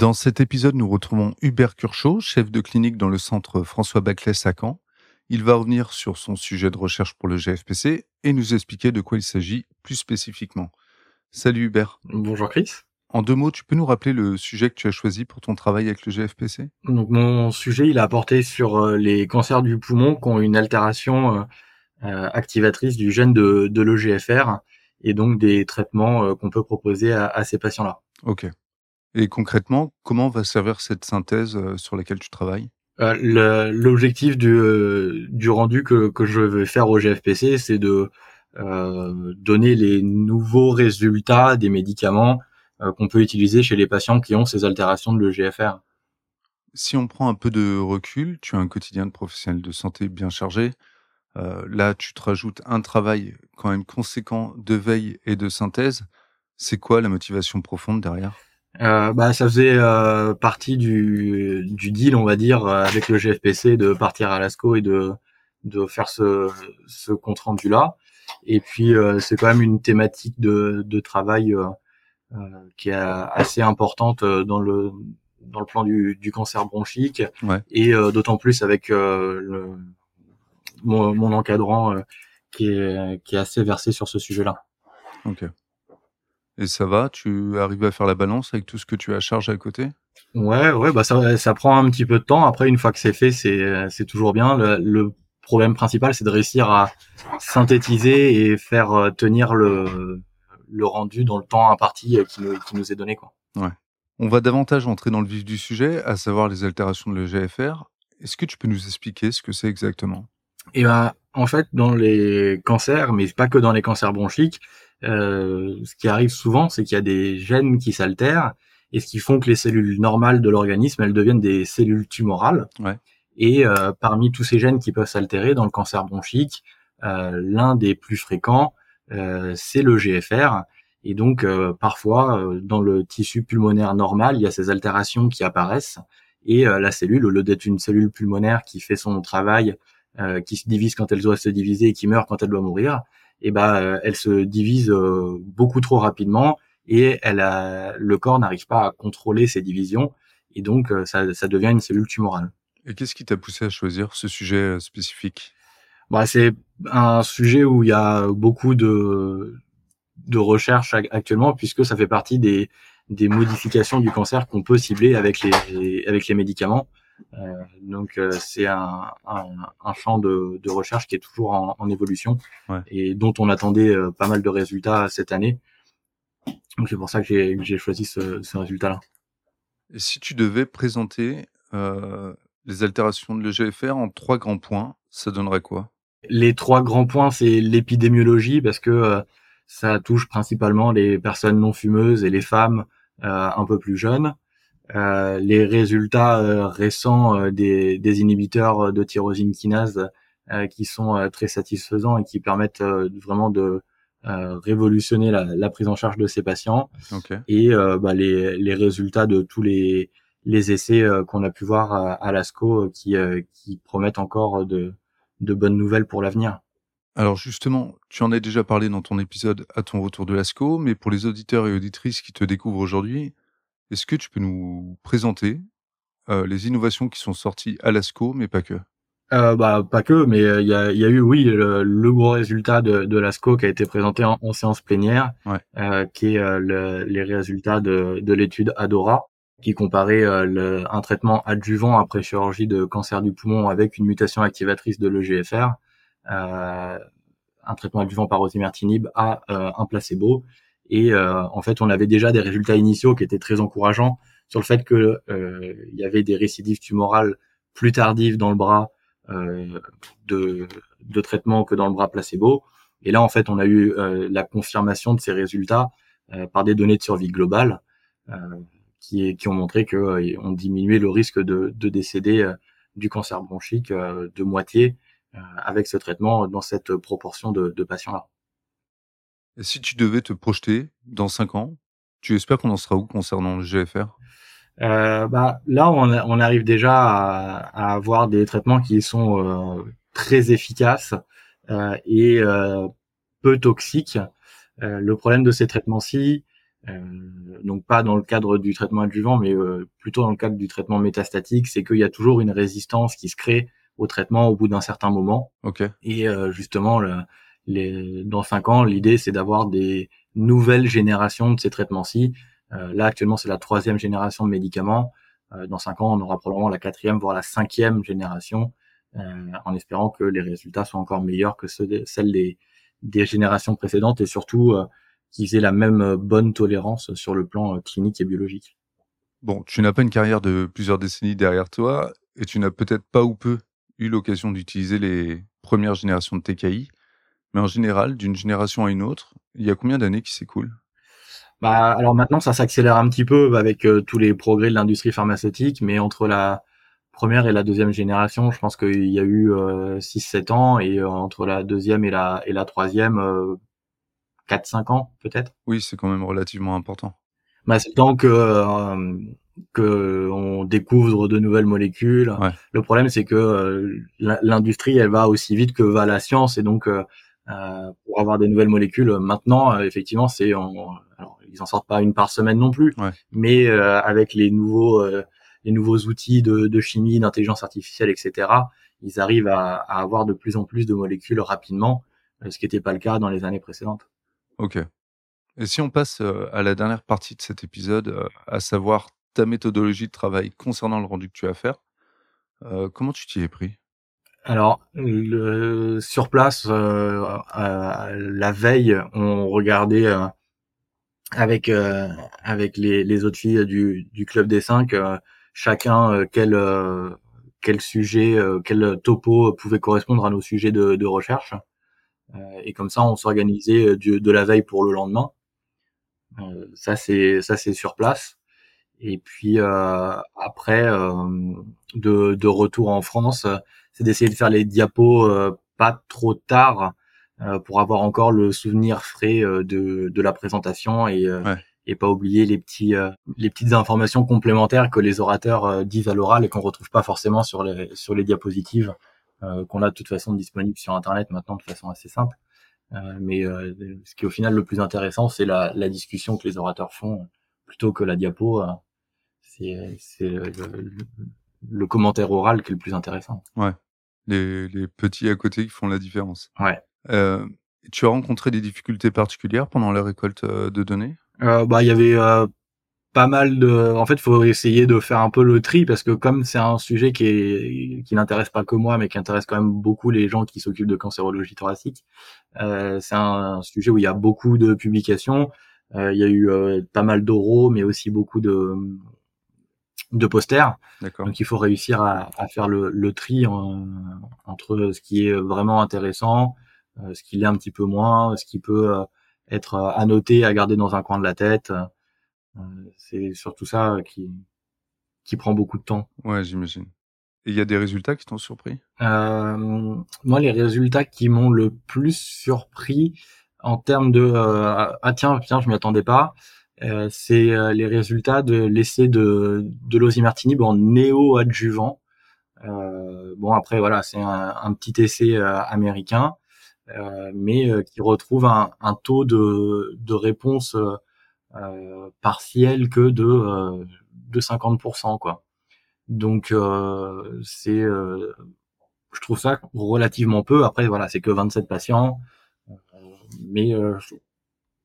Dans cet épisode, nous retrouvons Hubert Curchot, chef de clinique dans le centre François Baclès à Caen. Il va revenir sur son sujet de recherche pour le GFPC et nous expliquer de quoi il s'agit plus spécifiquement. Salut Hubert. Bonjour Chris. En deux mots, tu peux nous rappeler le sujet que tu as choisi pour ton travail avec le GFPC Donc mon sujet, il a porté sur euh, les cancers du poumon qui ont une altération euh, euh, activatrice du gène de, de l'EGFR et donc des traitements qu'on peut proposer à, à ces patients-là. Ok. Et concrètement, comment va servir cette synthèse euh, sur laquelle tu travailles? Euh, L'objectif du, euh, du rendu que, que je vais faire au GFPC, c'est de euh, donner les nouveaux résultats des médicaments qu'on peut utiliser chez les patients qui ont ces altérations de l'EGFR. Si on prend un peu de recul, tu as un quotidien de professionnel de santé bien chargé. Là, tu te rajoutes un travail quand même conséquent de veille et de synthèse. C'est quoi la motivation profonde derrière? Euh, bah, ça faisait euh, partie du, du deal, on va dire, avec le GFPC de partir à l'ASCO et de, de faire ce, ce compte rendu là. Et puis euh, c'est quand même une thématique de, de travail euh, euh, qui est assez importante dans le dans le plan du, du cancer bronchique Ouais. et d'autant plus avec le, mon, mon encadrant qui est qui est assez versé sur ce sujet-là. Ok. Et ça va Tu arrives à faire la balance avec tout ce que tu as à charge à côté? Ouais, ouais, bah ça, ça prend un petit peu de temps. Après, une fois que c'est fait, c'est, c'est toujours bien. Le, le problème principal, c'est de réussir à synthétiser et faire euh, tenir le, le rendu dans le temps imparti euh, qui nous, qui nous est donné, quoi. On va davantage entrer dans le vif du sujet, à savoir les altérations de l'EGFR. Est-ce que tu peux nous expliquer ce que c'est exactement? Et ben, en fait, dans les cancers, mais pas que dans les cancers bronchiques, ce qui arrive souvent, c'est qu'il y a des gènes qui s'altèrent et ce qui font que les cellules normales de l'organisme, elles deviennent des cellules tumorales. Ouais. Et euh, parmi tous ces gènes qui peuvent s'altérer dans le cancer bronchique, euh, l'un des plus fréquents, euh, c'est le GFR. Et donc, euh, parfois, euh, dans le tissu pulmonaire normal, il y a ces altérations qui apparaissent. Et euh, la cellule, au lieu d'être une cellule pulmonaire qui fait son travail, euh, qui se divise quand elle doit se diviser et qui meurt quand elle doit mourir, et ben, elle se divise euh, beaucoup trop rapidement et elle a, le corps n'arrive pas à contrôler ces divisions. Et donc, euh, ça, ça devient une cellule tumorale. Et qu'est-ce qui t'a poussé à choisir ce sujet spécifique? Bah, c'est un sujet où il y a beaucoup de, de recherche actuellement, puisque ça fait partie des, des modifications du cancer qu'on peut cibler avec les, avec les médicaments. Euh, donc, euh, c'est un, un, un champ de, de recherche qui est toujours en, en évolution Ouais. et dont on attendait euh, pas mal de résultats cette année. Donc, c'est pour ça que j'ai que j'ai choisi ce, ce résultat-là. Et si tu devais présenter euh, les altérations de l'EGFR en trois grands points, ça donnerait quoi? Les trois grands points, c'est l'épidémiologie parce que euh, ça touche principalement les personnes non fumeuses et les femmes euh, un peu plus jeunes. Euh, les résultats euh, récents euh, des, des inhibiteurs de tyrosine kinase euh, qui sont euh, très satisfaisants et qui permettent euh, vraiment de euh, révolutionner la, la prise en charge de ces patients Ok. et euh, bah, les, les résultats de tous les, les essais euh, qu'on a pu voir à, à l'ASCO euh, qui, euh, qui promettent encore de, de bonnes nouvelles pour l'avenir. Alors justement, tu en as déjà parlé dans ton épisode à ton retour de l'ASCO, mais pour les auditeurs et auditrices qui te découvrent aujourd'hui, est-ce que tu peux nous présenter euh, les innovations qui sont sorties à l'ASCO, mais pas que? Euh, bah pas que, mais euh, il y, a, il y a eu oui le, le gros résultat de, de l'ASCO qui a été présenté en, en séance plénière, Ouais. euh, qui est le- les résultats de, de l'étude Adora, qui comparait le- un traitement adjuvant après chirurgie de cancer du poumon avec une mutation activatrice de l'EGFR, un traitement adjuvant par osimertinib à un placebo. Et euh, en fait, on avait déjà des résultats initiaux qui étaient très encourageants sur le fait que euh, il y avait des récidives tumorales plus tardives dans le bras euh, de, de traitement que dans le bras placebo. Et là, en fait, on a eu euh, la confirmation de ces résultats euh, par des données de survie globale euh, qui, qui ont montré que on diminuait le risque de, de décéder du cancer bronchique de moitié avec ce traitement dans cette proportion de, de patients-là. Et si tu devais te projeter dans 5 ans, tu espères qu'on en sera où concernant le GFR euh, bah, Là, on, on, arrive déjà à, à, avoir des traitements qui sont euh, très efficaces euh, et peu toxiques. Le problème de ces traitements-ci, donc pas dans le cadre du traitement adjuvant, mais plutôt dans le cadre du traitement métastatique, c'est qu'il y a toujours une résistance qui se crée au traitement au bout d'un certain moment. Okay. Et justement, le, dans cinq ans, l'idée c'est d'avoir des nouvelles générations de ces traitements-ci. Euh, là actuellement c'est la troisième génération de médicaments. Euh, dans cinq ans, on aura probablement la quatrième, voire la cinquième génération, euh, en espérant que les résultats soient encore meilleurs que ceux celles des, des générations précédentes et surtout qu'ils aient la même bonne tolérance sur le plan clinique et biologique. Bon, tu n'as pas une carrière de plusieurs décennies derrière toi et tu n'as peut-être pas ou peu eu l'occasion d'utiliser les premières générations de TKI. Mais en général, d'une génération à une autre, il y a combien d'années qui s'écoulent? Bah, alors maintenant, ça s'accélère un petit peu avec euh, tous les progrès de l'industrie pharmaceutique, mais entre la première et la deuxième génération, je pense qu'il y a eu euh, 6-7 ans, et euh, entre la deuxième et la, et la troisième, euh, 4-5 ans peut-être. Oui, c'est quand même relativement important. Bah, c'est tant que euh, que on découvre de nouvelles molécules. Le problème, c'est que l'industrie, elle va aussi vite que va la science, et donc euh, pour avoir des nouvelles molécules. Maintenant, euh, effectivement, c'est alors ils en sortent pas une par semaine non plus, mais euh, avec les nouveaux les nouveaux outils de, de chimie, d'intelligence artificielle, etc., ils arrivent à, à, avoir de plus en plus de molécules rapidement, ce qui n'était pas le cas dans les années précédentes. Ok. Et si on passe à la dernière partie de cet épisode, à savoir ta méthodologie de travail concernant le rendu que tu as à faire, comment tu t'y es pris? Alors, le, sur place, euh, la veille, on regardait euh, avec euh, avec les, autres filles du, du club des cinq, chacun quel quel sujet, quel topo pouvait correspondre à nos sujets de, de recherche. et comme ça, on s'organisait de la veille pour le lendemain. ça c'est ça c'est sur place. Et puis après, de, de retour en France c'est d'essayer de faire les diapos euh, pas trop tard euh, pour avoir encore le souvenir frais euh, de, de la présentation et et pas oublier les petits les petites informations complémentaires que les orateurs disent à l'oral et qu'on retrouve pas forcément sur les sur les diapositives qu'on a de toute façon disponibles sur internet maintenant de façon assez simple mais ce qui est au final le plus intéressant c'est la, la discussion que les orateurs font plutôt que la diapo c'est c'est le commentaire oral qui est le plus intéressant. Ouais. Les, les petits à côté qui font la différence. Ouais. Euh, tu as rencontré des difficultés particulières pendant la récolte euh, de données? Euh, Bah, il y avait euh, pas mal de. En fait, il faut essayer de faire un peu le tri parce que comme c'est un sujet qui est qui n'intéresse pas que moi, mais qui intéresse quand même beaucoup les gens qui s'occupent de cancérologie thoracique, euh, c'est un, sujet où il y a beaucoup de publications. il y a eu pas mal d'oraux, mais aussi beaucoup de de posters. Donc il faut réussir à, à faire le, le tri entre ce qui est vraiment intéressant, euh, ce qui l'est un petit peu moins, ce qui peut euh, être annoté, à garder dans un coin de la tête. Euh, c'est surtout ça qui qui prend beaucoup de temps. Ouais, j'imagine. Et il y a des résultats qui t'ont surpris? Euh, Moi, les résultats qui m'ont le plus surpris en termes de ah tiens tiens je m'y attendais pas euh, c'est euh, les résultats de l'essai de, de l'osimertinib en néo-adjuvant. Euh, bon après voilà, c'est un, un, petit essai américain, mais qui retrouve un, un, taux de, de réponse partielle que de de 50% quoi. Donc c'est je trouve ça relativement peu. Après voilà, c'est que 27 patients, mais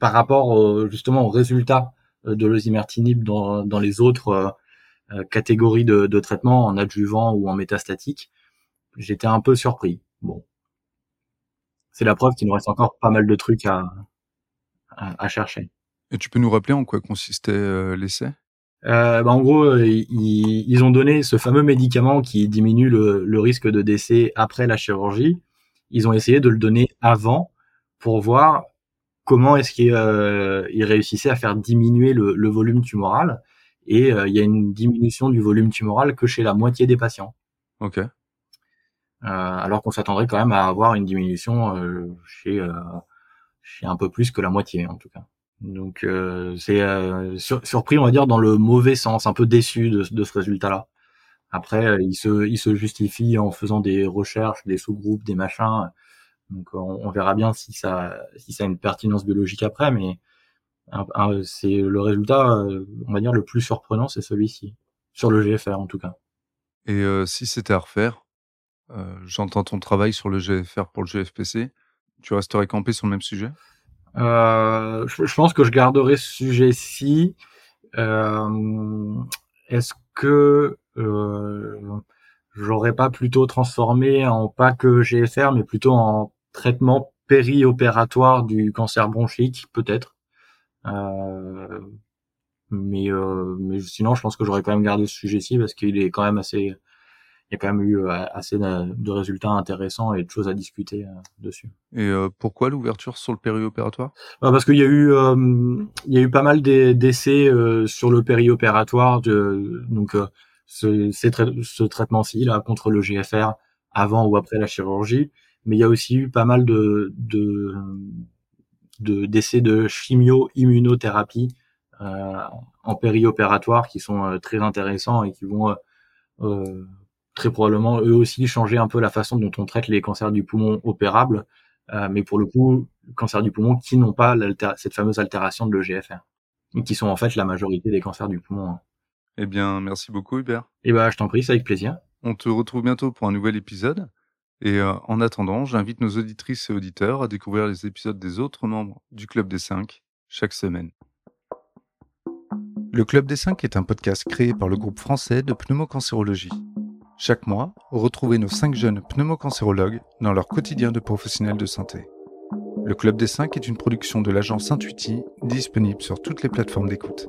par rapport justement aux résultats euh, de l'osimertinib dans, dans les autres euh, euh, catégories de, de traitement en adjuvant ou en métastatique, j'étais un peu surpris. Bon, c'est la preuve qu'il nous reste encore pas mal de trucs à, à, chercher. Et tu peux nous rappeler en quoi consistait l'essai? Euh, bah en gros, ils, ils, ont donné ce fameux médicament qui diminue le, le, risque de décès après la chirurgie. Ils ont essayé de le donner avant pour voir comment est-ce qu'il euh, réussissait à faire diminuer le, volume tumoral. et il y a une diminution du volume tumoral que chez la moitié des patients. Ok. alors qu'on s'attendrait quand même à avoir une diminution chez chez un peu plus que la moitié en tout cas. Donc c'est surpris on va dire dans le mauvais sens, un peu déçu de, de ce résultat-là. Après, il se, il se justifie en faisant des recherches, des sous-groupes, des machins. Donc, on, verra bien si ça, si ça a une pertinence biologique après, mais c'est le résultat, euh, on va dire, le plus surprenant, c'est celui-ci. Sur le GFR, en tout cas. Et euh, si c'était à refaire, euh, j'entends ton travail sur le GFR pour le GFPC, tu resterais campé sur le même sujet? Je, je, pense que je garderai ce sujet-ci. Est-ce que j'aurais pas plutôt transformé en pas que GFR, mais plutôt en traitement périopératoire du cancer bronchique, peut-être. Euh, mais, euh, mais sinon, je pense que j'aurais quand même gardé ce sujet-ci parce qu'il est quand même assez, il y a quand même eu euh, assez de, résultats intéressants et de choses à discuter euh, dessus. Et euh, pourquoi l'ouverture sur le périopératoire? Bah, Parce qu'il y a eu, il y a eu pas mal d'essais sur le périopératoire, de, donc ce, ce traitement-ci là contre le GFR avant ou après la chirurgie, mais il y a aussi eu pas mal de d'essais de, de chimio-immunothérapie euh, en périopératoire qui sont euh, très intéressants et qui vont euh, très probablement eux aussi changer un peu la façon dont on traite les cancers du poumon opérables, mais pour le coup, cancers du poumon qui n'ont pas cette fameuse altération de l'EGFR, qui sont en fait la majorité des cancers du poumon. Hein. Eh bien, merci beaucoup Hubert. Eh ben, je t'en prie, c'est avec plaisir. On te retrouve bientôt pour un nouvel épisode. Et euh, en attendant, j'invite nos auditrices et auditeurs à découvrir les épisodes des autres membres du Club des 5 chaque semaine. Le Club des 5 est un podcast créé par le groupe français de pneumocancérologie. Chaque mois, retrouvez nos 5 jeunes pneumocancérologues dans leur quotidien de professionnels de santé. Le Club des 5 est une production de l'agence Intuiti, disponible sur toutes les plateformes d'écoute.